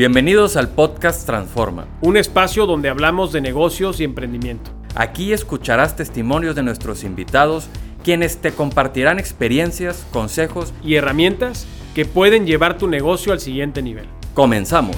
Bienvenidos al podcast Transforma. Un espacio donde hablamos de negocios y emprendimiento. Aquí escucharás testimonios de nuestros invitados, quienes te compartirán experiencias, consejos y herramientas que pueden llevar tu negocio al siguiente nivel. Comenzamos.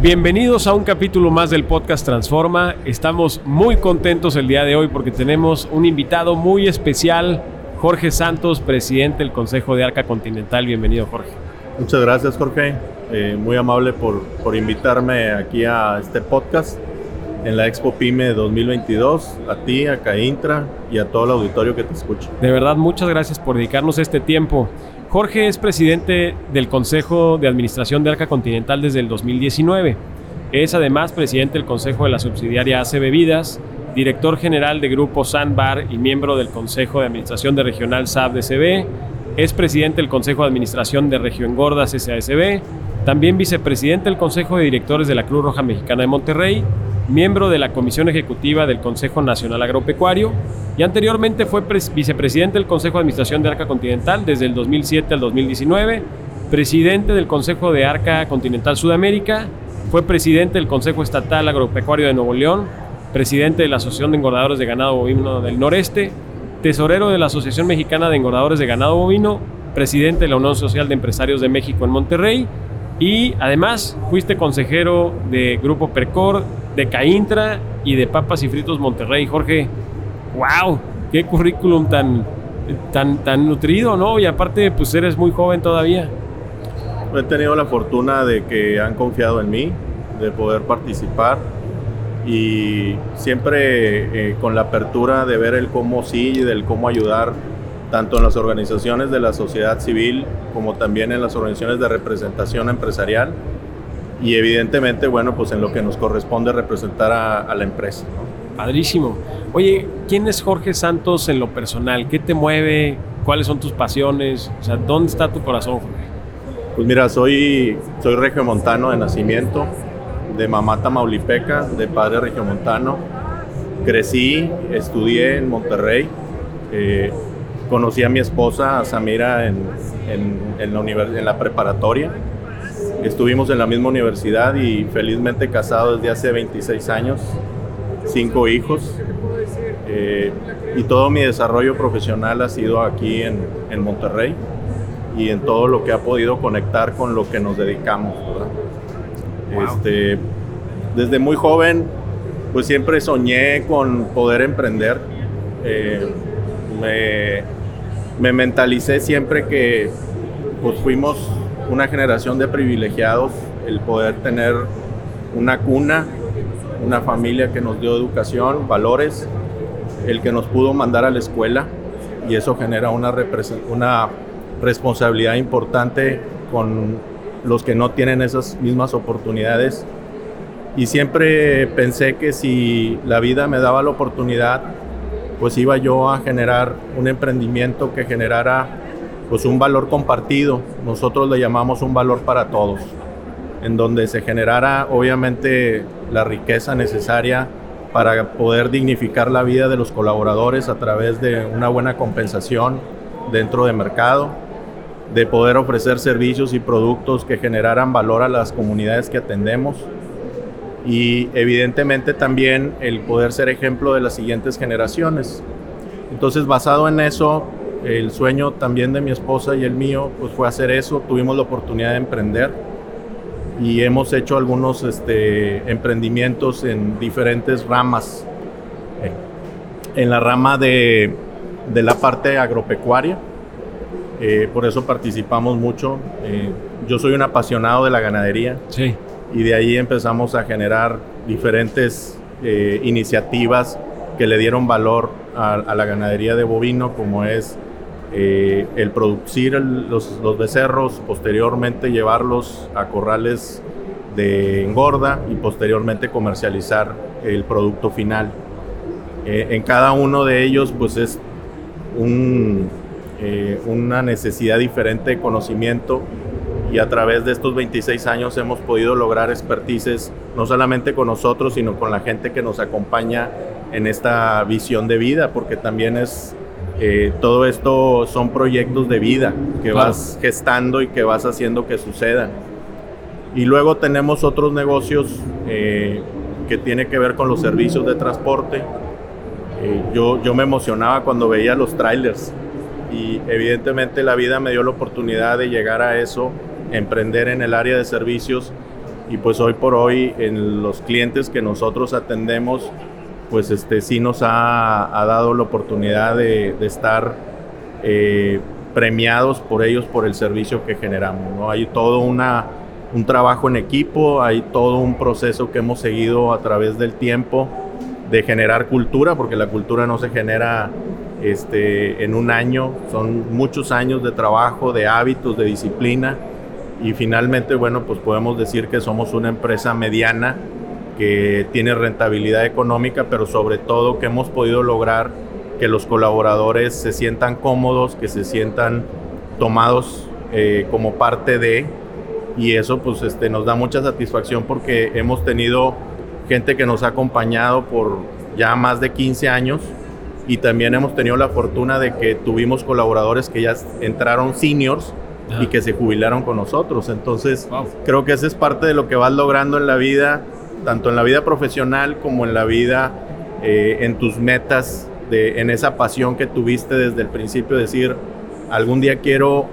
Bienvenidos a un capítulo más del podcast Transforma. Estamos muy contentos el día de hoy porque tenemos un invitado muy especial, Jorge Santos, presidente del Consejo de Arca Continental. Bienvenido, Jorge. Muchas gracias, Jorge. Eh, muy amable por, por invitarme aquí a este podcast en la Expo PyME 2022, a ti, a Caintra y a todo el auditorio que te escucha. De verdad, muchas gracias por dedicarnos este tiempo. Jorge es presidente del Consejo de Administración de Arca Continental desde el 2019. Es además presidente del Consejo de la subsidiaria AC Bebidas, director general de Grupo Sandbar y miembro del Consejo de Administración de Regional SAB DCB. Es presidente del Consejo de Administración de Región Gordas SASB. También vicepresidente del Consejo de Directores de la Cruz Roja Mexicana de Monterrey miembro de la Comisión Ejecutiva del Consejo Nacional Agropecuario y anteriormente fue vicepresidente del Consejo de Administración de Arca Continental desde el 2007 al 2019, presidente del Consejo de Arca Continental Sudamérica, fue presidente del Consejo Estatal Agropecuario de Nuevo León, presidente de la Asociación de Engordadores de Ganado Bovino del Noreste, tesorero de la Asociación Mexicana de Engordadores de Ganado Bovino, presidente de la Unión Social de Empresarios de México en Monterrey y además fuiste consejero de Grupo Percor, de Caintra y de Papas y Fritos Monterrey. Jorge, wow, qué currículum tan, tan, tan nutrido, ¿no? Y aparte, pues eres muy joven todavía. He tenido la fortuna de que han confiado en mí, de poder participar y siempre eh, con la apertura de ver el cómo sí y del cómo ayudar tanto en las organizaciones de la sociedad civil como también en las organizaciones de representación empresarial y evidentemente, bueno, pues en lo que nos corresponde representar a, la empresa. Padrísimo. Oye, ¿quién es Jorge Santos en lo personal? ¿Qué te mueve? ¿Cuáles son tus pasiones? O sea, ¿dónde está tu corazón, Jorge? Pues mira, soy, soy regiomontano de nacimiento, de mamá tamaulipeca, de padre regiomontano. Crecí, estudié en Monterrey. Eh, Conocí a mi esposa, a Samira, en, en, la, en la preparatoria. Estuvimos en la misma universidad y felizmente casados desde hace 26 años, cinco hijos. Eh, y todo mi desarrollo profesional ha sido aquí en, en, Monterrey y en todo lo que ha podido conectar con lo que nos dedicamos. Este, desde muy joven, pues siempre soñé con poder emprender. Eh, me, me mentalicé siempre que pues fuimos una generación de privilegiados, el poder tener una cuna, una familia que nos dio educación, valores, el que nos pudo mandar a la escuela y eso genera una, una responsabilidad importante con los que no tienen esas mismas oportunidades. Y siempre pensé que si la vida me daba la oportunidad pues iba yo a generar un emprendimiento que generara pues un valor compartido, nosotros le llamamos un valor para todos, en donde se generara obviamente la riqueza necesaria para poder dignificar la vida de los colaboradores a través de una buena compensación dentro del mercado, de poder ofrecer servicios y productos que generaran valor a las comunidades que atendemos y evidentemente también el poder ser ejemplo de las siguientes generaciones. Entonces, basado en eso, el sueño también de mi esposa y el mío, pues fue hacer eso. Tuvimos la oportunidad de emprender y hemos hecho algunos este, emprendimientos en diferentes ramas. En la rama de, de la parte agropecuaria, eh, por eso participamos mucho. Eh, yo soy un apasionado de la ganadería. Sí y de ahí empezamos a generar diferentes eh, iniciativas que le dieron valor a, la ganadería de bovino, como es eh, el producir los, becerros, posteriormente llevarlos a corrales de engorda y posteriormente comercializar el producto final. En cada uno de ellos pues es una necesidad diferente de conocimiento y a través de estos 26 años hemos podido lograr expertices no solamente con nosotros, sino con la gente que nos acompaña en esta visión de vida, porque también es Eh, todo esto son proyectos de vida que vas gestando y que vas haciendo que sucedan. Y luego tenemos otros negocios eh, que tienen que ver con los servicios de transporte. Eh, yo, yo me emocionaba cuando veía los trailers y evidentemente la vida me dio la oportunidad de llegar a eso, emprender en el área de servicios y pues hoy por hoy en los clientes que nosotros atendemos pues este sí nos ha, dado la oportunidad de, estar eh, premiados por ellos por el servicio que generamos. ¿no? Hay todo una, un trabajo en equipo, hay todo un proceso que hemos seguido a través del tiempo de generar cultura, porque la cultura no se genera este, en un año, son muchos años de trabajo, de hábitos, de disciplina. Y finalmente, bueno, pues podemos decir que somos una empresa mediana que tiene rentabilidad económica, pero sobre todo que hemos podido lograr que los colaboradores se sientan cómodos, que se sientan tomados eh, como parte de, y eso pues este, nos da mucha satisfacción porque hemos tenido gente que nos ha acompañado por ya más de 15 años y también hemos tenido la fortuna de que tuvimos colaboradores que ya entraron seniors y que se jubilaron con nosotros. Entonces, creo que eso es parte de lo que vas logrando en la vida tanto en la vida profesional como en la vida, eh, en tus metas, de, en esa pasión que tuviste desde el principio, decir, algún día quiero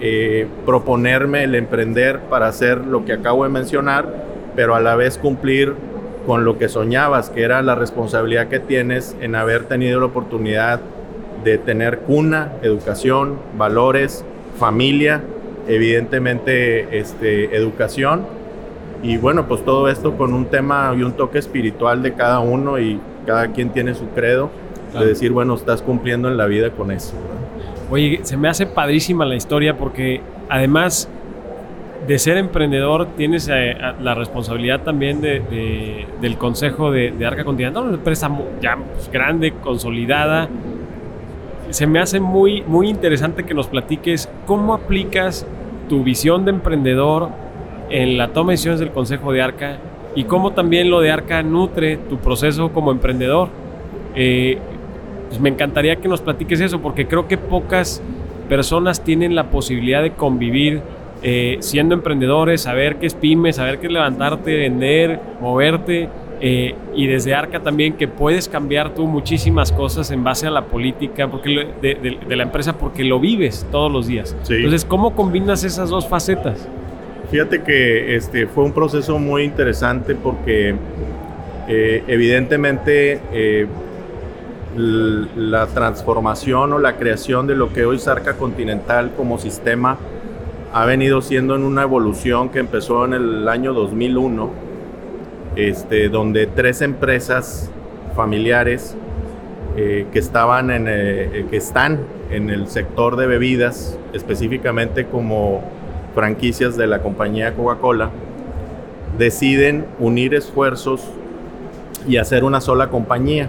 eh, proponerme el emprender para hacer lo que acabo de mencionar, pero a la vez cumplir con lo que soñabas, que era la responsabilidad que tienes en haber tenido la oportunidad de tener cuna, educación, valores, familia, evidentemente este, educación y bueno, pues todo esto con un tema y un toque espiritual de cada uno y cada quien tiene su credo, de decir, bueno, estás cumpliendo en la vida con eso. Oye, se me hace padrísima la historia porque además de ser emprendedor tienes eh, la responsabilidad también de, del consejo de, Arca Continental, una empresa ya pues, grande, consolidada. Se me hace muy, muy interesante que nos platiques cómo aplicas tu visión de emprendedor en la toma de decisiones del Consejo de Arca y cómo también lo de Arca nutre tu proceso como emprendedor. Eh, pues me encantaría que nos platiques eso, porque creo que pocas personas tienen la posibilidad de convivir eh, siendo emprendedores, saber qué es pyme, saber qué es levantarte, vender, moverte. Eh, y desde Arca también que puedes cambiar tú muchísimas cosas en base a la política porque de, la empresa porque lo vives todos los días. Entonces, ¿cómo combinas esas dos facetas? Fíjate que este, fue un proceso muy interesante porque eh, evidentemente la transformación o la creación de lo que hoy Sarca Continental como sistema ha venido siendo en una evolución que empezó en el año 2001, este, donde tres empresas familiares eh, que estaban en, que están en el sector de bebidas, específicamente como franquicias de la compañía Coca-Cola, deciden unir esfuerzos y hacer una sola compañía,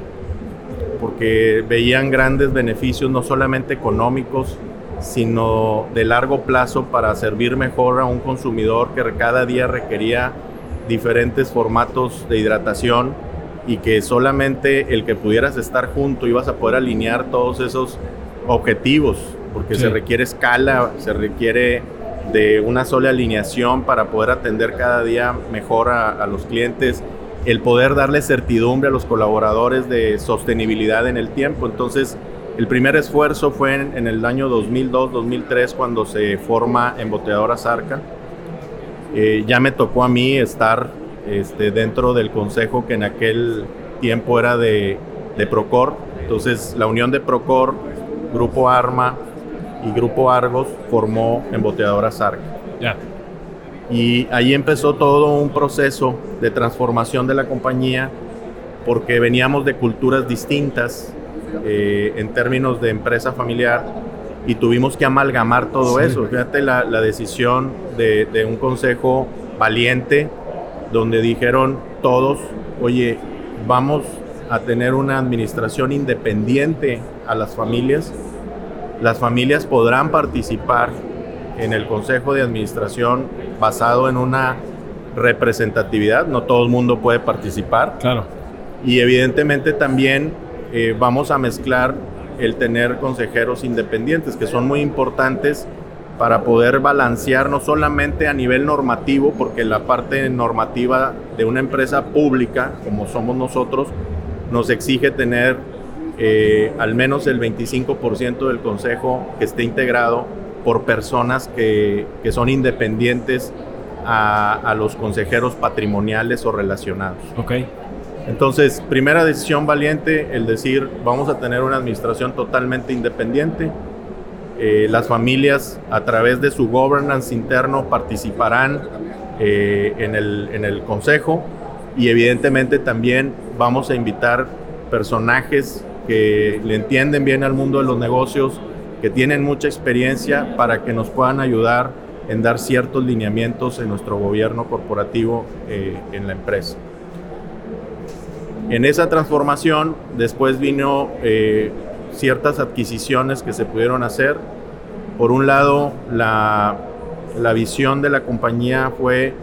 porque veían grandes beneficios no solamente económicos, sino de largo plazo para servir mejor a un consumidor que cada día requería diferentes formatos de hidratación y que solamente el que pudieras estar junto ibas a poder alinear todos esos objetivos, porque se requiere escala, se requiere de una sola alineación para poder atender cada día mejor a, los clientes, el poder darle certidumbre a los colaboradores de sostenibilidad en el tiempo. Entonces, el primer esfuerzo fue en, el año 2002-2003 cuando se forma Embotelladora Zarca. Eh, ya me tocó a mí estar este, dentro del consejo que en aquel tiempo era de, de Procor. Entonces, la unión de Procor, Grupo Arma, y Grupo Argos formó Emboteadora Sarc. Ya. Y ahí empezó todo un proceso de transformación de la compañía porque veníamos de culturas distintas eh, en términos de empresa familiar y tuvimos que amalgamar todo eso. Fíjate la, la decisión de, de, un consejo valiente donde dijeron todos, oye, vamos a tener una administración independiente a las familias las familias podrán participar en el Consejo de Administración basado en una representatividad, no todo el mundo puede participar. Claro. Y evidentemente también eh, vamos a mezclar el tener consejeros independientes, que son muy importantes para poder balancear no solamente a nivel normativo, porque la parte normativa de una empresa pública, como somos nosotros, nos exige tener eh, al menos el 25% del consejo que esté integrado por personas que, que son independientes a, a, los consejeros patrimoniales o relacionados. Ok. Entonces, primera decisión valiente, el decir, vamos a tener una administración totalmente independiente. Eh, las familias, a través de su governance interno, participarán eh, en, el, en el consejo y evidentemente también vamos a invitar personajes que le entienden bien al mundo de los negocios, que tienen mucha experiencia para que nos puedan ayudar en dar ciertos lineamientos en nuestro gobierno corporativo eh, en la empresa. En esa transformación después vino eh, ciertas adquisiciones que se pudieron hacer. Por un lado, la, la visión de la compañía fue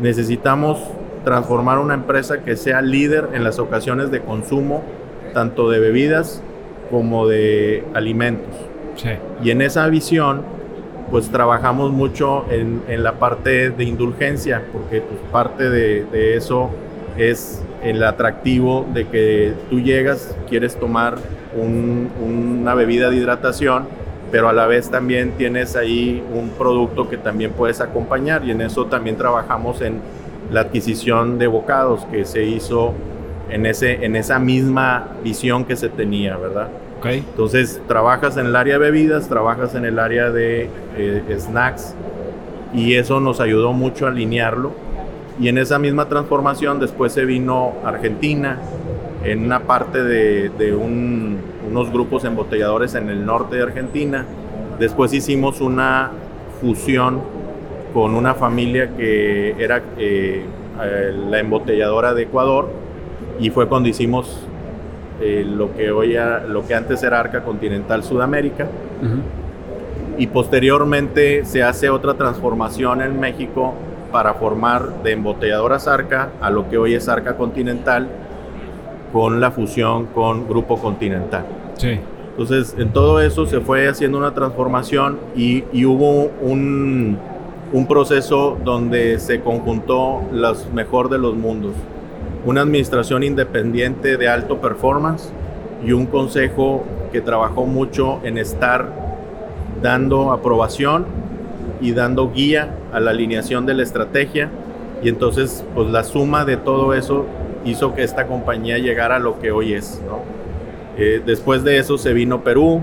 necesitamos transformar una empresa que sea líder en las ocasiones de consumo, tanto de bebidas como de alimentos. Sí. Y en esa visión, pues trabajamos mucho en, en la parte de indulgencia, porque pues, parte de, de, eso es el atractivo de que tú llegas, quieres tomar un, una bebida de hidratación, pero a la vez también tienes ahí un producto que también puedes acompañar y en eso también trabajamos en la adquisición de bocados que se hizo en, ese, en esa misma visión que se tenía, ¿verdad? Okay. Entonces trabajas en el área de bebidas, trabajas en el área de eh, snacks y eso nos ayudó mucho a alinearlo. Y en esa misma transformación después se vino Argentina, en una parte de, de un, unos grupos embotelladores en el norte de Argentina. Después hicimos una fusión con una familia que era eh, la embotelladora de Ecuador y fue cuando hicimos eh, lo, que hoy era, lo que antes era Arca Continental Sudamérica. Uh -huh. Y posteriormente se hace otra transformación en México para formar de embotelladoras Arca a lo que hoy es Arca Continental con la fusión con Grupo Continental. Sí. Entonces, en todo eso se fue haciendo una transformación y, y hubo un, un, proceso donde se conjuntó los mejor de los mundos. Una administración independiente de alto performance y un consejo que trabajó mucho en estar dando aprobación y dando guía a la alineación de la estrategia. Y entonces, pues la suma de todo eso hizo que esta compañía llegara a lo que hoy es. ¿no? Eh, después de eso se vino Perú,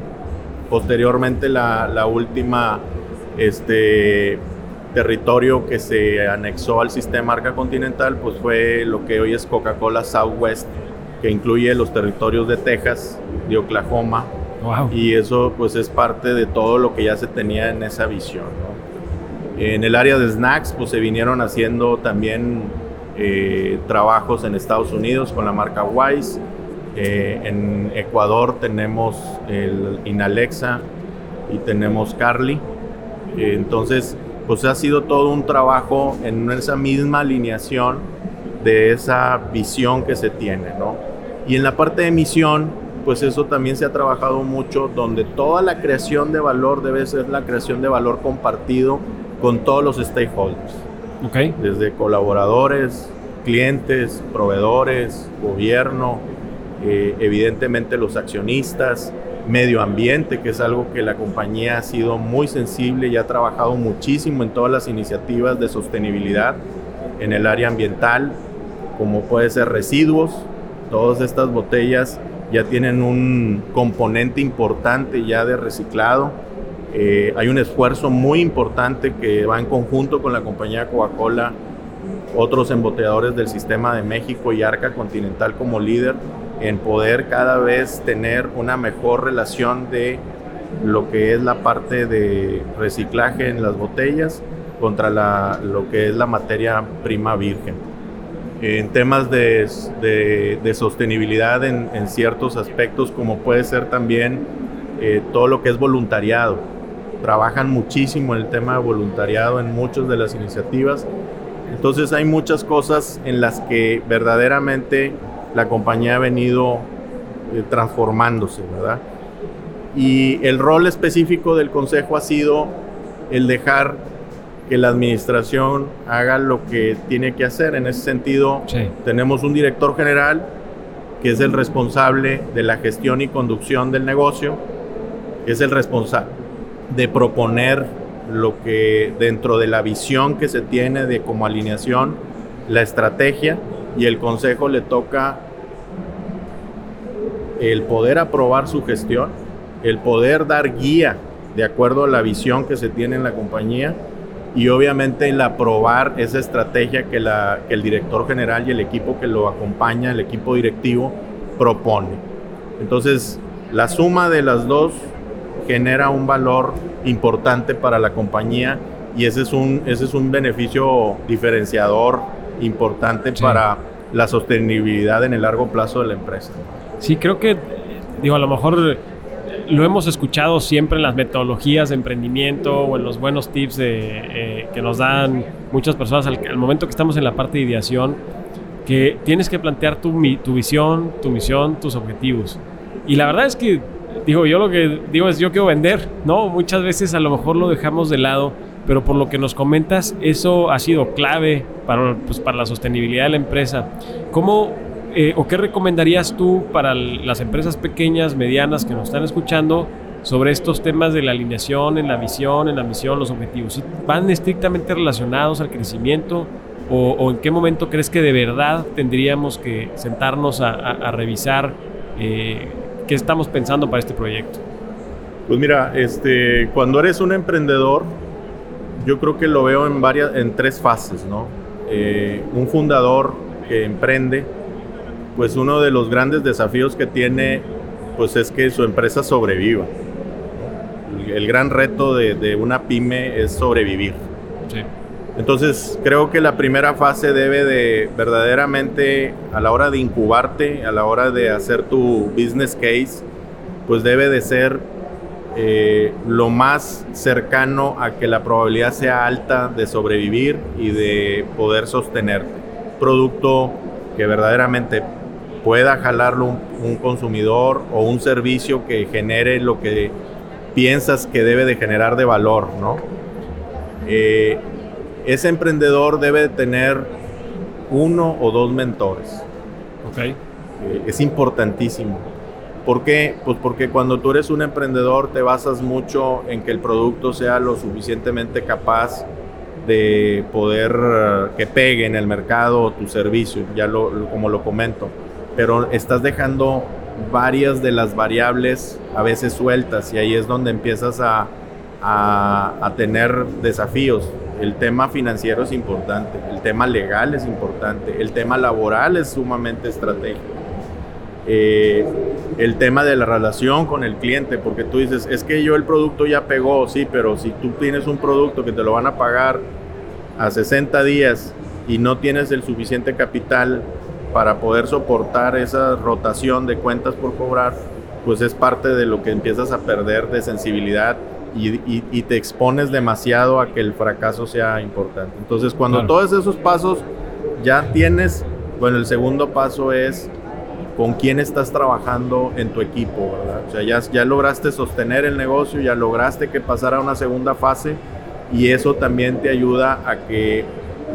posteriormente la, la última este, territorio que se anexó al sistema Arca Continental pues fue lo que hoy es Coca-Cola Southwest, que incluye los territorios de Texas, de Oklahoma, wow. y eso pues es parte de todo lo que ya se tenía en esa visión. ¿no? En el área de snacks pues se vinieron haciendo también eh, trabajos en Estados Unidos con la marca Wise. Eh, en Ecuador tenemos el Inalexa y tenemos Carly. Eh, entonces, pues ha sido todo un trabajo en esa misma alineación de esa visión que se tiene, ¿no? Y en la parte de misión, pues eso también se ha trabajado mucho, donde toda la creación de valor debe ser la creación de valor compartido con todos los stakeholders. Okay. Desde colaboradores, clientes, proveedores, gobierno, eh, evidentemente los accionistas, medio ambiente, que es algo que la compañía ha sido muy sensible y ha trabajado muchísimo en todas las iniciativas de sostenibilidad en el área ambiental, como puede ser residuos. Todas estas botellas ya tienen un componente importante ya de reciclado. Eh, hay un esfuerzo muy importante que va en conjunto con la compañía Coca-Cola, otros embotelladores del sistema de México y Arca Continental como líder en poder cada vez tener una mejor relación de lo que es la parte de reciclaje en las botellas contra la, lo que es la materia prima virgen. En temas de, de, de sostenibilidad en, en, ciertos aspectos, como puede ser también eh, todo lo que es voluntariado. Trabajan muchísimo en el tema de voluntariado en muchas de las iniciativas. Entonces hay muchas cosas en las que verdaderamente la compañía ha venido eh, transformándose, ¿verdad? Y el rol específico del consejo ha sido el dejar que la administración haga lo que tiene que hacer. En ese sentido, tenemos un director general que es el responsable de la gestión y conducción del negocio, que es el responsable de proponer lo que dentro de la visión que se tiene de como alineación, la estrategia, y el consejo le toca el poder aprobar su gestión, el poder dar guía de acuerdo a la visión que se tiene en la compañía y obviamente el aprobar esa estrategia que, la, que el director general y el equipo que lo acompaña, el equipo directivo, propone. Entonces, la suma de las dos genera un valor importante para la compañía y ese es un, ese es un beneficio diferenciador importante para la sostenibilidad en el largo plazo de la empresa. Sí, creo que, digo, a lo mejor lo hemos escuchado siempre en las metodologías de emprendimiento o en los buenos tips de, eh, que nos dan muchas personas al, momento que estamos en la parte de ideación, que tienes que plantear tu, tu visión, tu misión, tus objetivos. Y la verdad es que, digo, yo lo que digo es yo quiero vender, ¿no? Muchas veces a lo mejor lo dejamos de lado, pero por lo que nos comentas, eso ha sido clave para, pues, para la sostenibilidad de la empresa. ¿Cómo eh, o qué recomendarías tú para las empresas pequeñas, medianas que nos están escuchando sobre estos temas de la alineación en la visión, en la misión, los objetivos? ¿Van estrictamente relacionados al crecimiento o, en qué momento crees que de verdad tendríamos que sentarnos a, revisar eh, qué estamos pensando para este proyecto? Pues mira, este, cuando eres un emprendedor, yo creo que lo veo en varias, en tres fases, ¿no? Eh, un fundador que emprende, pues uno de los grandes desafíos que tiene pues es que su empresa sobreviva. El, gran reto de, una pyme es sobrevivir. Entonces creo que la primera fase debe de verdaderamente a la hora de incubarte, a la hora de hacer tu business case, pues debe de ser eh, lo más cercano a que la probabilidad sea alta de sobrevivir y de poder sostener producto que verdaderamente pueda jalarlo un, consumidor o un servicio que genere lo que piensas que debe de generar de valor, ¿no? Eh, ese emprendedor debe tener uno o dos mentores. Ok. Eh, es importantísimo. ¿Por qué? Pues porque cuando tú eres un emprendedor te basas mucho en que el producto sea lo suficientemente capaz de poder eh, que pegue en el mercado tu servicio, ya lo, como lo comento pero estás dejando varias de las variables a veces sueltas y ahí es donde empiezas a, a, tener desafíos. El tema financiero es importante, el tema legal es importante, el tema laboral es sumamente estratégico. Eh, el tema de la relación con el cliente, porque tú dices, es que yo el producto ya pegó, sí, pero si tú tienes un producto que te lo van a pagar a 60 días y no tienes el suficiente capital para poder soportar esa rotación de cuentas por cobrar, pues es parte de lo que empiezas a perder de sensibilidad y, te expones demasiado a que el fracaso sea importante. Entonces, cuando todos esos pasos ya tienes, bueno, el segundo paso es con quién estás trabajando en tu equipo, ¿verdad? O sea, ya, ya lograste sostener el negocio, ya lograste que pasara a una segunda fase y eso también te ayuda a que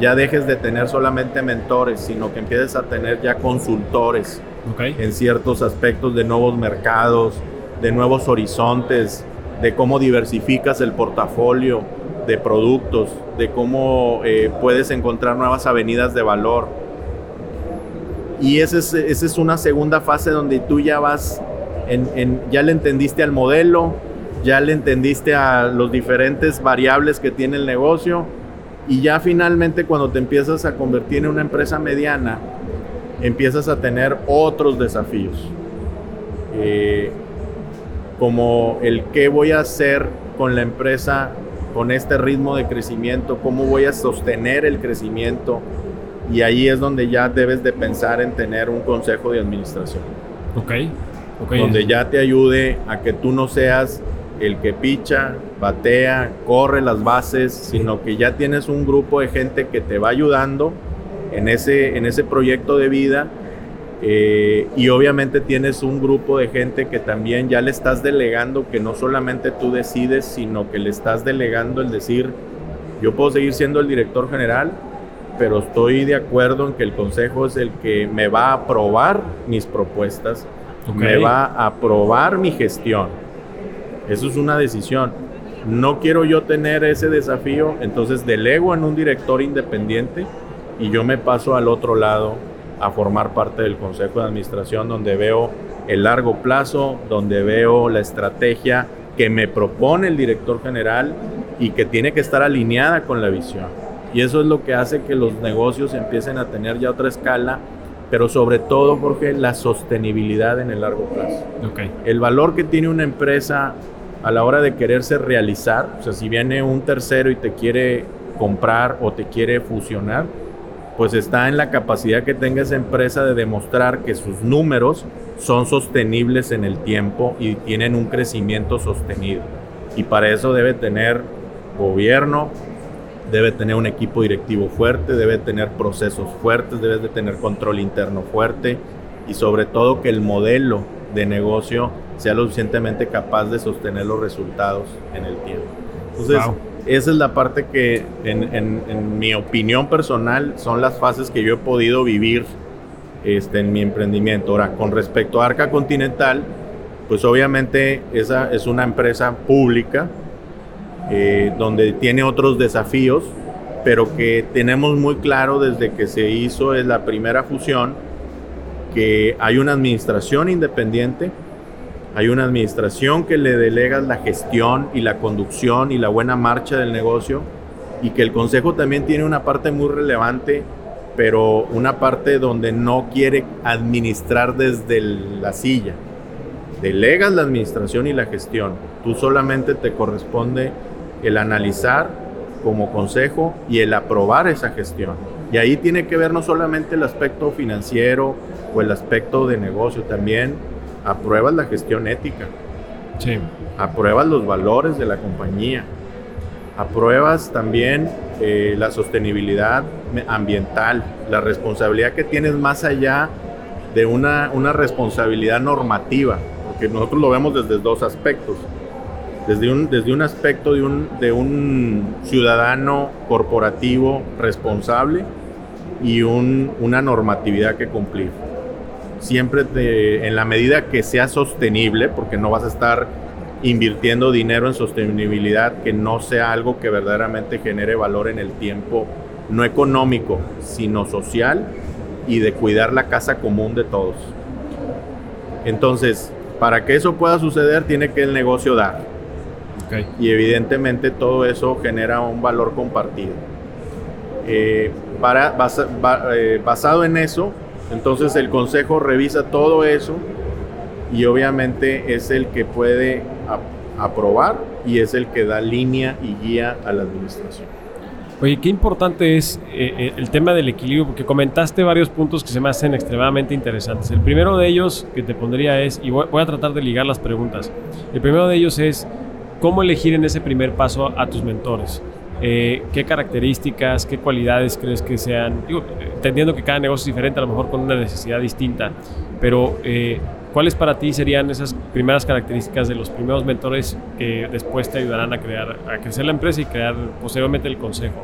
ya dejes de tener solamente mentores, sino que empieces a tener ya consultores en ciertos aspectos de nuevos mercados, de nuevos horizontes, de cómo diversificas el portafolio de productos, de cómo eh, puedes encontrar nuevas avenidas de valor. Y esa es, esa es una segunda fase donde tú ya vas, en, ya le entendiste al modelo, ya le entendiste a los diferentes variables que tiene el negocio y ya finalmente cuando te empiezas a convertir en una empresa mediana, empiezas a tener otros desafíos. Eh, como el qué voy a hacer con la empresa con este ritmo de crecimiento, cómo voy a sostener el crecimiento. Y ahí es donde ya debes de pensar en tener un consejo de administración. Ok. okay. Donde ya te ayude a que tú no seas el que picha, batea, corre las bases, sino que ya tienes un grupo de gente que te va ayudando en ese, en ese proyecto de vida Eh, y obviamente tienes un grupo de gente que también ya le estás delegando que no solamente tú decides, sino que le estás delegando el decir, yo puedo seguir siendo el director general, pero estoy de acuerdo en que el consejo es el que me va a aprobar mis propuestas, me va a aprobar mi gestión. Eso es una decisión. No quiero yo tener ese desafío, entonces delego en un director independiente y yo me paso al otro lado a formar parte del consejo de administración donde veo el largo plazo, donde veo la estrategia que me propone el director general y que tiene que estar alineada con la visión. Y eso es lo que hace que los negocios empiecen a tener ya otra escala, pero sobre todo, Jorge, la sostenibilidad en el largo plazo. Okay. El valor que tiene una empresa a la hora de quererse realizar, o sea, si viene un tercero y te quiere comprar o te quiere fusionar, pues está en la capacidad que tenga esa empresa de demostrar que sus números son sostenibles en el tiempo y tienen un crecimiento sostenido. Y para eso debe tener gobierno, debe tener un equipo directivo fuerte, debe tener procesos fuertes, debe de tener control interno fuerte y sobre todo que el modelo de negocio sea lo suficientemente capaz de sostener los resultados en el tiempo. Entonces, esa es la parte que en, mi opinión personal son las fases que yo he podido vivir este, en mi emprendimiento. Ahora, con respecto a Arca Continental, pues obviamente esa es una empresa pública eh, donde tiene otros desafíos, pero que tenemos muy claro desde que se hizo la primera fusión que hay una administración independiente, hay una administración que le delega la gestión y la conducción y la buena marcha del negocio y que el consejo también tiene una parte muy relevante, pero una parte donde no quiere administrar desde la silla. Delegas la administración y la gestión. Tú solamente te corresponde el analizar como consejo y el aprobar esa gestión. Y ahí tiene que ver no solamente el aspecto financiero o el aspecto de negocio, también apruebas la gestión ética. Sí. Apruebas los valores de la compañía. Apruebas también eh, la sostenibilidad ambiental, la responsabilidad que tienes más allá de una, una responsabilidad normativa, porque nosotros lo vemos desde dos aspectos. Desde un, desde un aspecto de un, de un ciudadano corporativo responsable y un, una normatividad que cumplir siempre en la medida que sea sostenible, porque no vas a estar invirtiendo dinero en sostenibilidad que no sea algo que verdaderamente genere valor en el tiempo, no económico, sino social y de cuidar la casa común de todos. Entonces, para que eso pueda suceder, tiene que el negocio dar. Y evidentemente todo eso genera un valor compartido. Eh, para, eh, basado en eso, entonces el consejo revisa todo eso y obviamente es el que puede aprobar y es el que da línea y guía a la administración. Oye, qué importante es eh, eh, el tema del equilibrio, porque comentaste varios puntos que se me hacen extremadamente interesantes. El primero de ellos que te pondría es, y voy, a tratar de ligar las preguntas, el primero de ellos es, ¿cómo elegir en ese primer paso a tus mentores? Eh, qué características, qué cualidades crees que sean, entendiendo que cada negocio es diferente, a lo mejor con una necesidad distinta, pero eh, ¿cuáles para ti serían esas primeras características de los primeros mentores que después te ayudarán a crear, a crecer la empresa y crear posteriormente el consejo?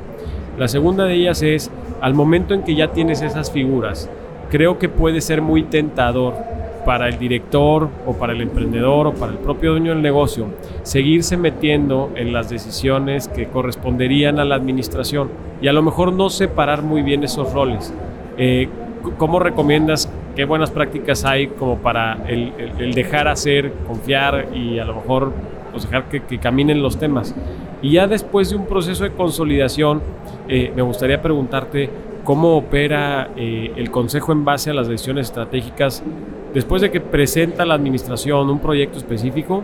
La segunda de ellas es, al momento en que ya tienes esas figuras, creo que puede ser muy tentador para el director o para el emprendedor o para el propio dueño del negocio seguirse metiendo en las decisiones que corresponderían a la administración y a lo mejor no separar muy bien esos roles. Eh, ¿Cómo recomiendas qué buenas prácticas hay como para el, dejar hacer, confiar y a lo mejor pues, dejar que, caminen los temas? Y ya después de un proceso de consolidación, eh, me gustaría preguntarte cómo opera eh, el Consejo en base a las decisiones estratégicas Después de que presenta la administración un proyecto específico,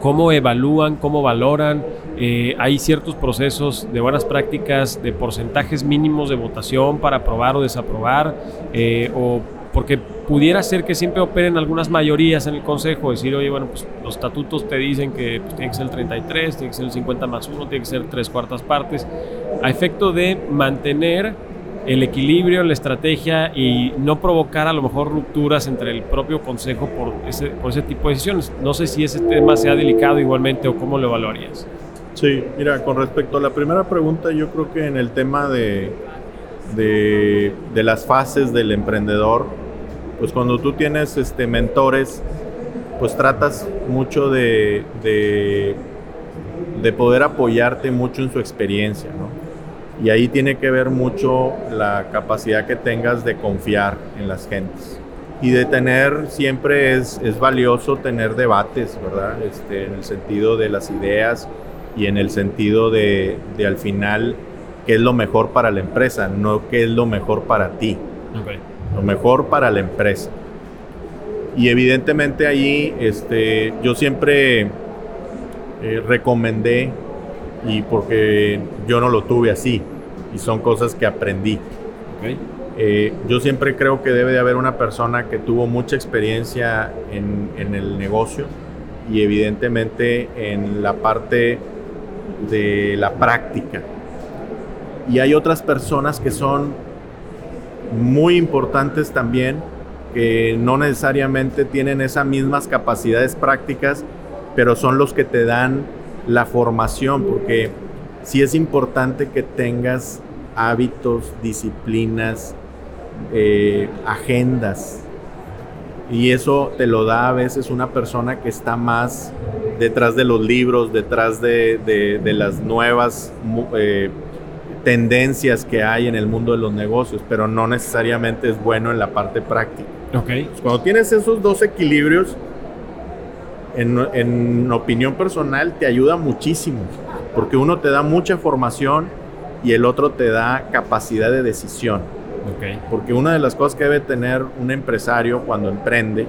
cómo evalúan, cómo valoran. Eh, hay ciertos procesos de buenas prácticas, de porcentajes mínimos de votación para aprobar o desaprobar, eh, o porque pudiera ser que siempre operen algunas mayorías en el Consejo, decir, oye, bueno, pues los estatutos te dicen que pues, tiene que ser el 33, tiene que ser el 50 más 1, tiene que ser tres cuartas partes, a efecto de mantener el equilibrio, la estrategia y no provocar a lo mejor rupturas entre el propio consejo por ese, por ese tipo de decisiones. No sé si ese tema sea delicado igualmente o cómo lo evaluarías. Sí, mira, con respecto a la primera pregunta, yo creo que en el tema de, de, las fases del emprendedor, pues cuando tú tienes este, mentores, pues tratas mucho de, de, de poder apoyarte mucho en su experiencia, ¿no? Y ahí tiene que ver mucho la capacidad que tengas de confiar en las gentes. Y de tener, siempre es, es valioso tener debates, ¿verdad? Este, en el sentido de las ideas y en el sentido de, de, al final qué es lo mejor para la empresa, no qué es lo mejor para ti. Lo mejor para la empresa. Y evidentemente ahí este, yo siempre eh, recomendé y porque yo no lo tuve así y son cosas que aprendí. Eh, yo siempre creo que debe de haber una persona que tuvo mucha experiencia en, en, el negocio y evidentemente en la parte de la práctica. Y hay otras personas que son muy importantes también, que no necesariamente tienen esas mismas capacidades prácticas, pero son los que te dan la formación, porque sí es importante que tengas hábitos, disciplinas, eh, agendas. Y eso te lo da a veces una persona que está más detrás de los libros, detrás de, las nuevas eh, tendencias que hay en el mundo de los negocios, pero no necesariamente es bueno en la parte práctica. Okay. Cuando tienes esos dos equilibrios, en, opinión personal, te ayuda muchísimo, porque uno te da mucha formación y el otro te da capacidad de decisión. Okay. Porque una de las cosas que debe tener un empresario cuando emprende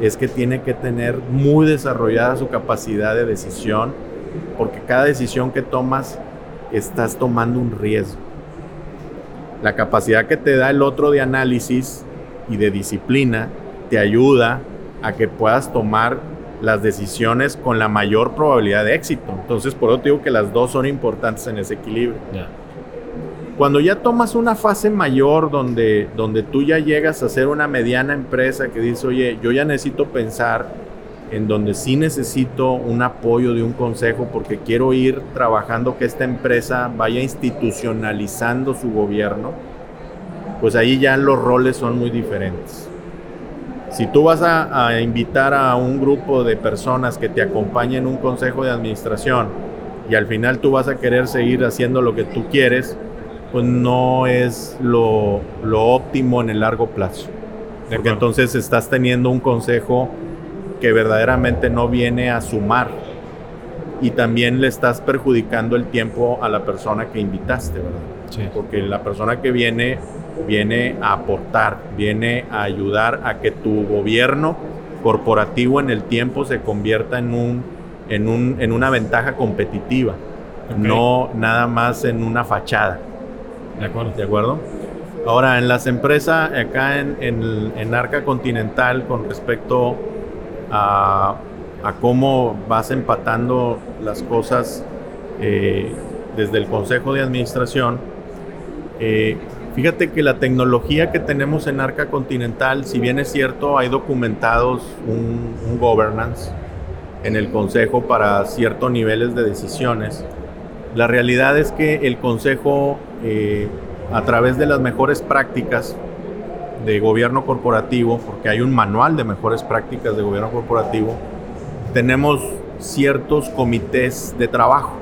es que tiene que tener muy desarrollada su capacidad de decisión, porque cada decisión que tomas estás tomando un riesgo. La capacidad que te da el otro de análisis y de disciplina te ayuda a que puedas tomar las decisiones con la mayor probabilidad de éxito. Entonces, por eso digo que las dos son importantes en ese equilibrio. Cuando ya tomas una fase mayor donde, donde tú ya llegas a ser una mediana empresa que dice, oye, yo ya necesito pensar en donde sí necesito un apoyo de un consejo porque quiero ir trabajando que esta empresa vaya institucionalizando su gobierno, pues ahí ya los roles son muy diferentes. Si tú vas a, invitar a un grupo de personas que te acompañen en un consejo de administración y al final tú vas a querer seguir haciendo lo que tú quieres, pues no es lo, óptimo en el largo plazo. Porque entonces estás teniendo un consejo que verdaderamente no viene a sumar y también le estás perjudicando el tiempo a la persona que invitaste, ¿verdad? Porque la persona que viene viene a aportar, viene a ayudar a que tu gobierno corporativo en el tiempo se convierta en, un, en, un, en una ventaja competitiva, no nada más en una fachada. De acuerdo. ¿De acuerdo? Ahora, en las empresas, acá en, en, Arca Continental, con respecto a, a, cómo vas empatando las cosas eh, desde el Consejo de Administración, eh, Fíjate que la tecnología que tenemos en Arca Continental, si bien es cierto, hay documentados un, governance en el Consejo para ciertos niveles de decisiones, la realidad es que el Consejo, eh, a través de las mejores prácticas de gobierno corporativo, porque hay un manual de mejores prácticas de gobierno corporativo, tenemos ciertos comités de trabajo.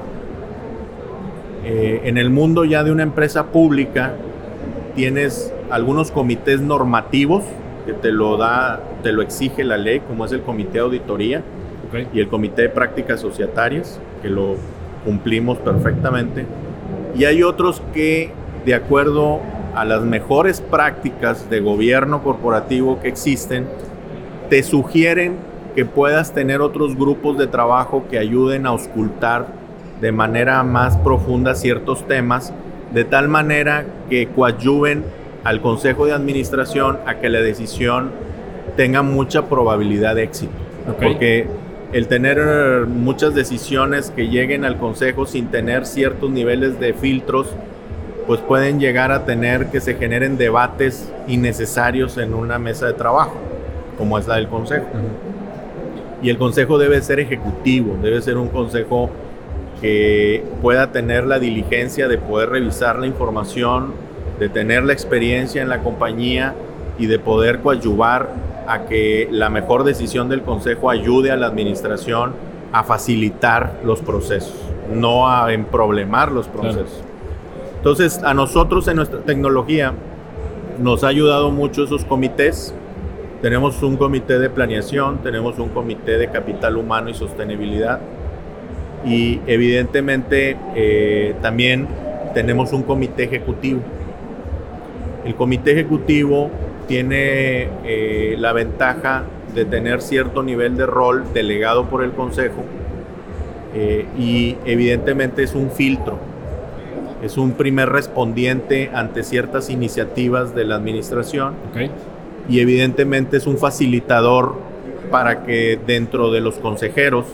Eh, en el mundo ya de una empresa pública, tienes algunos comités normativos que te lo da, te lo exige la ley, como es el comité de auditoría y el comité de prácticas societarias, que lo cumplimos perfectamente. Y hay otros que, de acuerdo a las mejores prácticas de gobierno corporativo que existen, te sugieren que puedas tener otros grupos de trabajo que ayuden a auscultar de manera más profunda ciertos temas de tal manera que coadyuven al Consejo de Administración a que la decisión tenga mucha probabilidad de éxito. Porque el tener muchas decisiones que lleguen al Consejo sin tener ciertos niveles de filtros, pues pueden llegar a tener que se generen debates innecesarios en una mesa de trabajo, como es la del consejo. Y el consejo debe ser ejecutivo, debe ser un consejo que pueda tener la diligencia de poder revisar la información, de tener la experiencia en la compañía y de poder coadyuvar a que la mejor decisión del consejo ayude a la administración a facilitar los procesos, no a emproblemar los procesos. Entonces, a nosotros en nuestra tecnología nos ha ayudado mucho esos comités. Tenemos un comité de planeación, tenemos un comité de capital humano y sostenibilidad y evidentemente eh, también tenemos un comité ejecutivo. El comité ejecutivo tiene eh, la ventaja de tener cierto nivel de rol delegado por el Consejo eh, y evidentemente es un filtro, es un primer respondiente ante ciertas iniciativas de la administración y evidentemente es un facilitador para que dentro de los consejeros,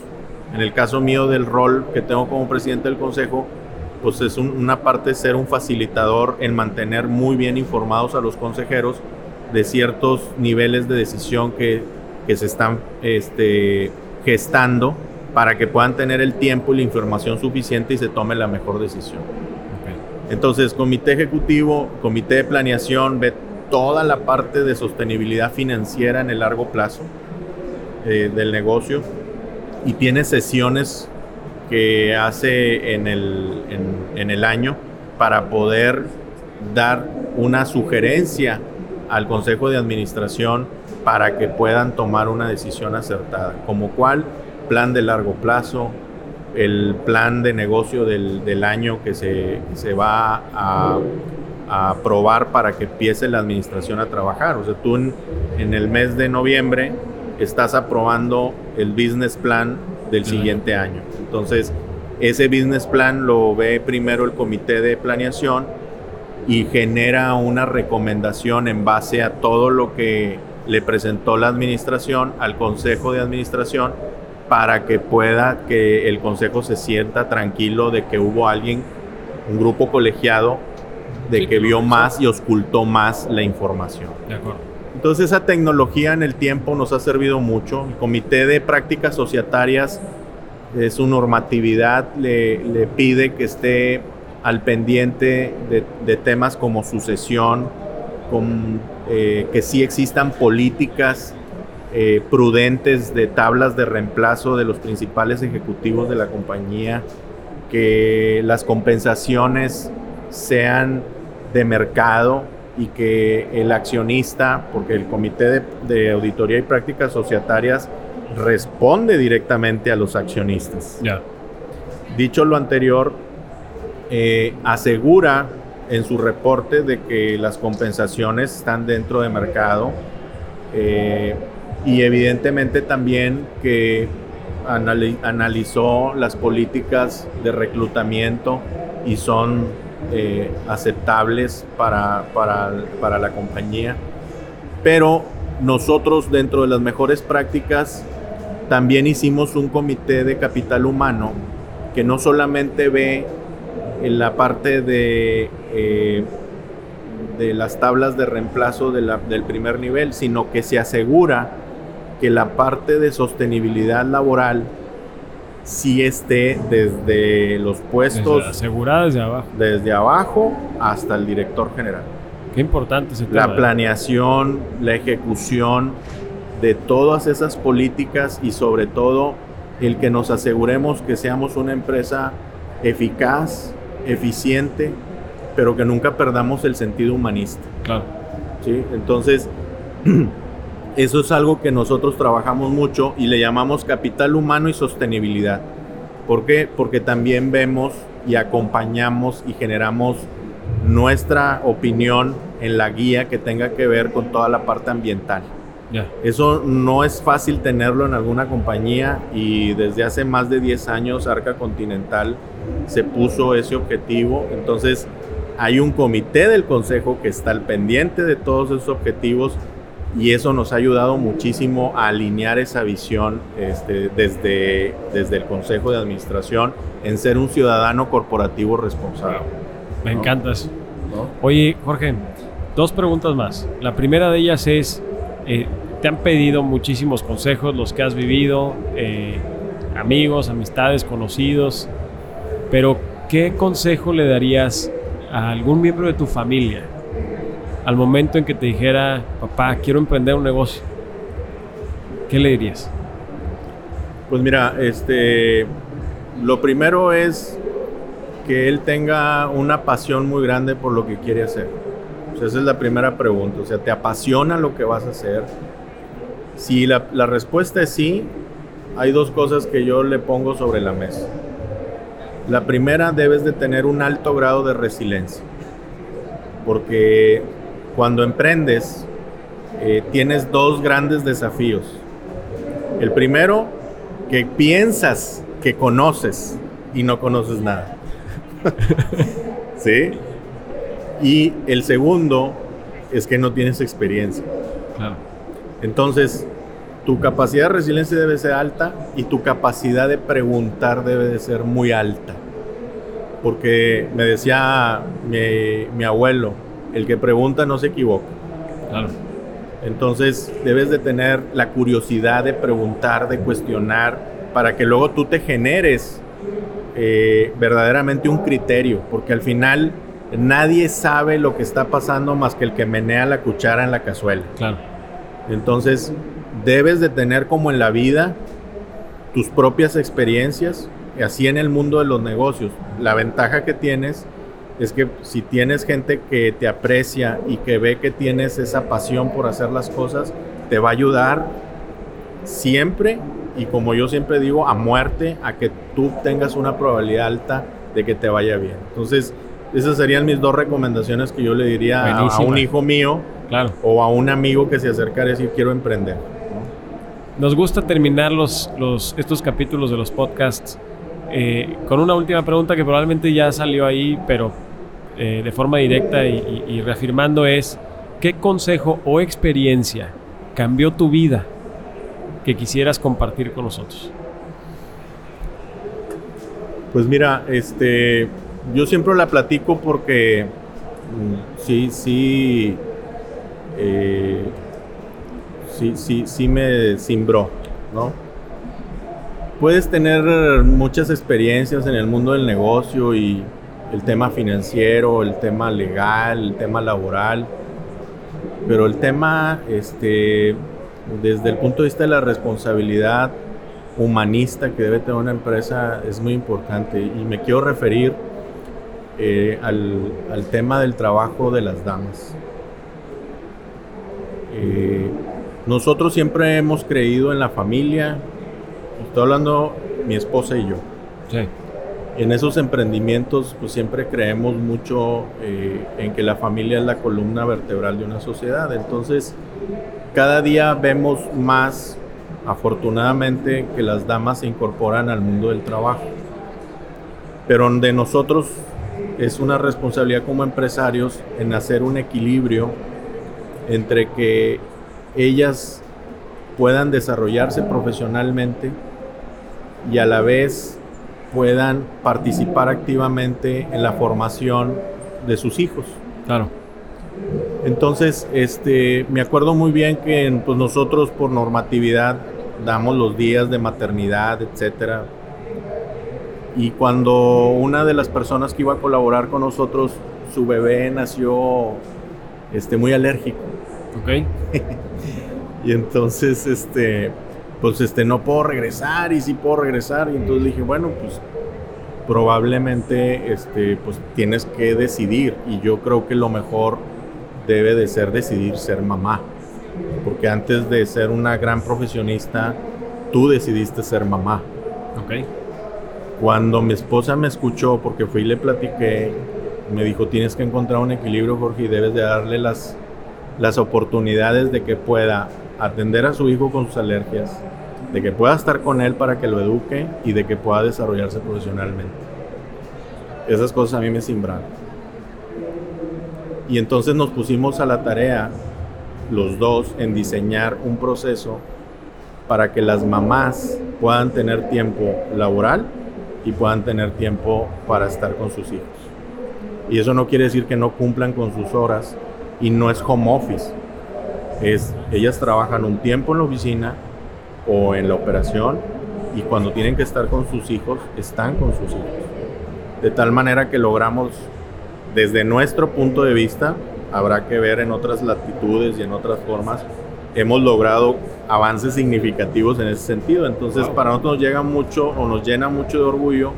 en el caso mío del rol que tengo como presidente del Consejo, pues es una parte ser un facilitador en mantener muy bien informados a los consejeros de ciertos niveles de decisión que, que se están este, gestando para que puedan tener el tiempo y la información suficiente y se tome la mejor decisión. Entonces, comité ejecutivo, comité de planeación ve toda la parte de sostenibilidad financiera en el largo plazo eh, del negocio y tiene sesiones que hace en el, en el año para poder dar una sugerencia al Consejo de Administración para que puedan tomar una decisión acertada, como cuál plan de largo plazo, el plan de negocio del, del año que se, se va a, aprobar para que empiece la administración a trabajar. O sea, tú en el mes de noviembre estás aprobando el business plan del siguiente año. Entonces, ese business plan lo ve primero el comité de planeación y genera una recomendación en base a todo lo que le presentó la administración al consejo de administración para que pueda que el consejo se sienta tranquilo de que hubo alguien, un grupo colegiado, de que vio más y ocultó más la información. De acuerdo. Entonces esa tecnología en el tiempo nos ha servido mucho. El Comité de Prácticas Societarias, de su normatividad, le, pide que esté al pendiente de, temas como sucesión, eh, que sí existan políticas eh, prudentes de tablas de reemplazo de los principales ejecutivos de la compañía, que las compensaciones sean de mercado y que el accionista, porque el Comité de, de Auditoría y Prácticas Societarias responde directamente a los accionistas. Ya. Dicho lo anterior, eh, asegura en su reporte de que las compensaciones están dentro de mercado eh, y evidentemente también que analizó las políticas de reclutamiento y son eh, aceptables para, para, para la compañía. Pero nosotros dentro de las mejores prácticas también hicimos un comité de capital humano que no solamente ve en la parte de, eh, de las tablas de reemplazo del primer nivel, sino que se asegura que la parte de sostenibilidad laboral sí esté desde los puestos. asegurada desde abajo. Desde abajo hasta el director general. Qué importante ese tema. La ¿eh? planeación, la ejecución de todas esas políticas y sobre todo el que nos aseguremos que seamos una empresa eficaz, eficiente, pero que nunca perdamos el sentido humanista. Claro. ¿Sí? Entonces, eso es algo que nosotros trabajamos mucho y le llamamos capital humano y sostenibilidad. ¿Por qué? Porque también vemos y acompañamos y generamos nuestra opinión en la guía que tenga que ver con toda la parte ambiental. Eso no es fácil tenerlo en alguna compañía y desde hace más de 10 años Arca Continental se puso ese objetivo. Entonces hay un comité del consejo que está al pendiente de todos esos objetivos y eso nos ha ayudado muchísimo a alinear esa visión este, desde, desde el consejo de administración en ser un ciudadano corporativo responsable. Me encanta eso. Oye, Jorge, dos preguntas más. La primera de ellas es, eh, te han pedido muchísimos consejos, los que has vivido, eh, amigos, amistades, conocidos, pero ¿qué consejo le darías a algún miembro de tu familia al momento en que te dijera, papá, quiero emprender un negocio? ¿Qué le dirías? Pues mira, este, lo primero es que él tenga una pasión muy grande por lo que quiere hacer. esa es la primera pregunta. O sea, ¿te apasiona lo que vas a hacer? Si la, la respuesta es sí, hay dos cosas que yo le pongo sobre la mesa. La primera, debes de tener un alto grado de resiliencia. Porque cuando emprendes, eh, tienes dos grandes desafíos. El primero, que piensas que conoces y no conoces nada. ¿Sí? Y el segundo es que no tienes experiencia. Claro. Entonces, tu capacidad de resiliencia debe ser alta y tu capacidad de preguntar debe de ser muy alta. Porque me decía mi, mi abuelo, el que pregunta no se equivoca. Claro. Entonces debes de tener la curiosidad de preguntar, de cuestionar, para que luego tú te generes eh, verdaderamente un criterio, porque al final nadie sabe lo que está pasando más que el que menea la cuchara en la cazuela. Claro. Entonces debes de tener como en la vida tus propias experiencias, así en el mundo de los negocios. La ventaja que tienes es que si tienes gente que te aprecia y que ve que tienes esa pasión por hacer las cosas, te va a ayudar siempre y como yo siempre digo, a muerte, a que tú tengas una probabilidad alta de que te vaya bien. Entonces, esas serían mis dos recomendaciones que yo le diría a, un hijo mío claro. o a un amigo que se acercara y decir quiero emprender. Nos gusta terminar los, los, estos capítulos de los podcasts eh, con una última pregunta que probablemente ya salió ahí, pero eh, de forma directa y, reafirmando es, ¿qué consejo o experiencia cambió tu vida que quisieras compartir con nosotros? Pues mira, este, yo siempre la platico porque mm, sí, sí, eh, sí, sí, sí me cimbró, ¿no? Puedes tener muchas experiencias en el mundo del negocio y el tema financiero, el tema legal, el tema laboral, pero el tema, este, desde el punto de vista de la responsabilidad humanista que debe tener una empresa es muy importante y me quiero referir eh, al, tema del trabajo de las damas. Eh, nosotros siempre hemos creído en la familia, estoy hablando mi esposa y yo. Sí en esos emprendimientos pues siempre creemos mucho eh, en que la familia es la columna vertebral de una sociedad. Entonces, cada día vemos más, afortunadamente, que las damas se incorporan al mundo del trabajo. Pero de nosotros es una responsabilidad como empresarios en hacer un equilibrio entre que ellas puedan desarrollarse profesionalmente y a la vez puedan participar activamente en la formación de sus hijos. Claro. Entonces, este, me acuerdo muy bien que pues, nosotros por normatividad damos los días de maternidad, etcétera. Y cuando una de las personas que iba a colaborar con nosotros, su bebé nació este, muy alérgico. Ok. y entonces, este, pues este, no puedo regresar y sí puedo regresar. Y entonces dije, bueno, pues probablemente este, pues tienes que decidir. Y yo creo que lo mejor debe de ser decidir ser mamá. Porque antes de ser una gran profesionista, tú decidiste ser mamá. Ok. Cuando mi esposa me escuchó, porque fui y le platiqué, me dijo, tienes que encontrar un equilibrio, Jorge, y debes de darle las, las oportunidades de que pueda atender a su hijo con sus alergias, de que pueda estar con él para que lo eduque y de que pueda desarrollarse profesionalmente. Esas cosas a mí me simbraron. Y entonces nos pusimos a la tarea, los dos, en diseñar un proceso para que las mamás puedan tener tiempo laboral y puedan tener tiempo para estar con sus hijos. Y eso no quiere decir que no cumplan con sus horas y no es home office. Es, ellas trabajan un tiempo en la oficina o en la operación y cuando tienen que estar con sus hijos, están con sus hijos. De tal manera que logramos, desde nuestro punto de vista, habrá que ver en otras latitudes y en otras formas, hemos logrado avances significativos en ese sentido. Entonces, para nosotros nos llega mucho o nos llena mucho de orgullo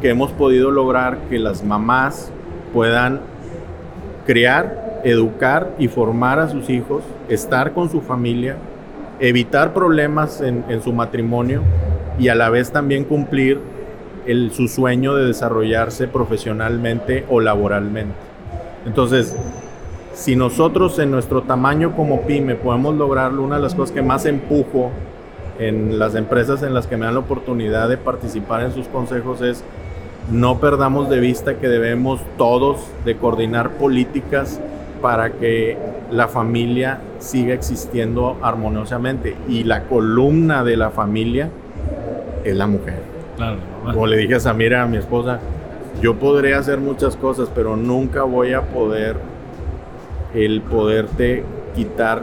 que hemos podido lograr que las mamás puedan criar, educar y formar a sus hijos, estar con su familia, evitar problemas en, su matrimonio y a la vez también cumplir su sueño de desarrollarse profesionalmente o laboralmente. Entonces, si nosotros en nuestro tamaño como pyme podemos lograrlo, una de las cosas que más empujo en las empresas en las que me dan la oportunidad de participar en sus consejos es no perdamos de vista que debemos todos de coordinar políticas para que la familia siga existiendo armoniosamente y la columna de la familia es la mujer. Como le dije a Samira, a mi esposa, yo podré hacer muchas cosas, pero nunca voy a poder el poderte quitar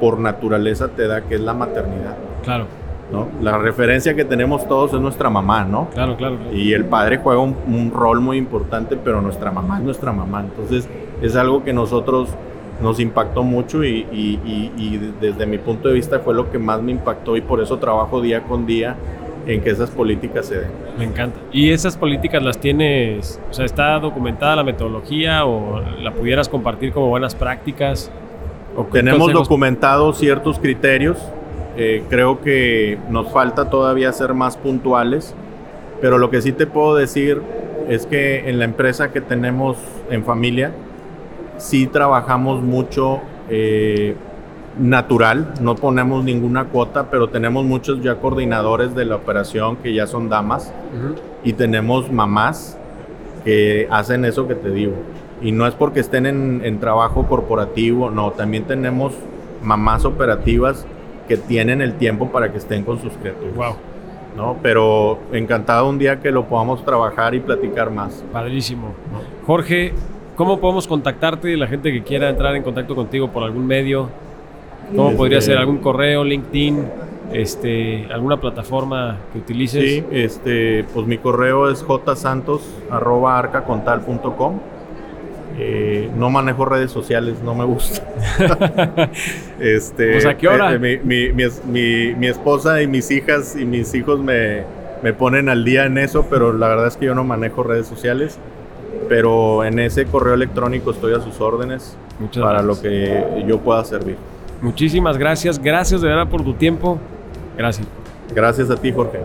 por naturaleza te da que es la maternidad. Claro. ¿no? La referencia que tenemos todos es nuestra mamá, ¿no? Claro, claro. Y el padre juega un, rol muy importante, pero nuestra mamá es nuestra mamá. Entonces es algo que nosotros nos impactó mucho y, y, desde mi punto de vista fue lo que más me impactó y por eso trabajo día con día en que esas políticas se den. Me encanta. ¿Y esas políticas las tienes, o sea, está documentada la metodología o la pudieras compartir como buenas prácticas? Tenemos documentados ciertos criterios eh, creo que nos falta todavía ser más puntuales, pero lo que sí te puedo decir es que en la empresa que tenemos en familia, sí trabajamos mucho eh, natural, no ponemos ninguna cuota, pero tenemos muchos ya coordinadores de la operación que ya son damas y tenemos mamás que hacen eso que te digo. Y no es porque estén en, en trabajo corporativo, no, también tenemos mamás operativas que tienen el tiempo para que estén con sus criaturas. Wow. ¿no? Pero encantado un día que lo podamos trabajar y platicar más. Padrísimo. Jorge, ¿cómo podemos contactarte? La gente que quiera entrar en contacto contigo por algún medio. ¿Cómo podría ser? ¿Algún correo, LinkedIn? Este, alguna plataforma que utilices. Sí, este, pues mi correo es jsantos.arcacontal.com eh, no manejo redes sociales, no me gusta. este, pues, a qué hora? Eh, mi, esposa y mis hijas y mis hijos me, ponen al día en eso, pero la verdad es que yo no manejo redes sociales. Pero en ese correo electrónico estoy a sus órdenes para lo que yo pueda servir. Muchísimas gracias. Gracias de verdad por tu tiempo. Gracias. Gracias a ti, Jorge.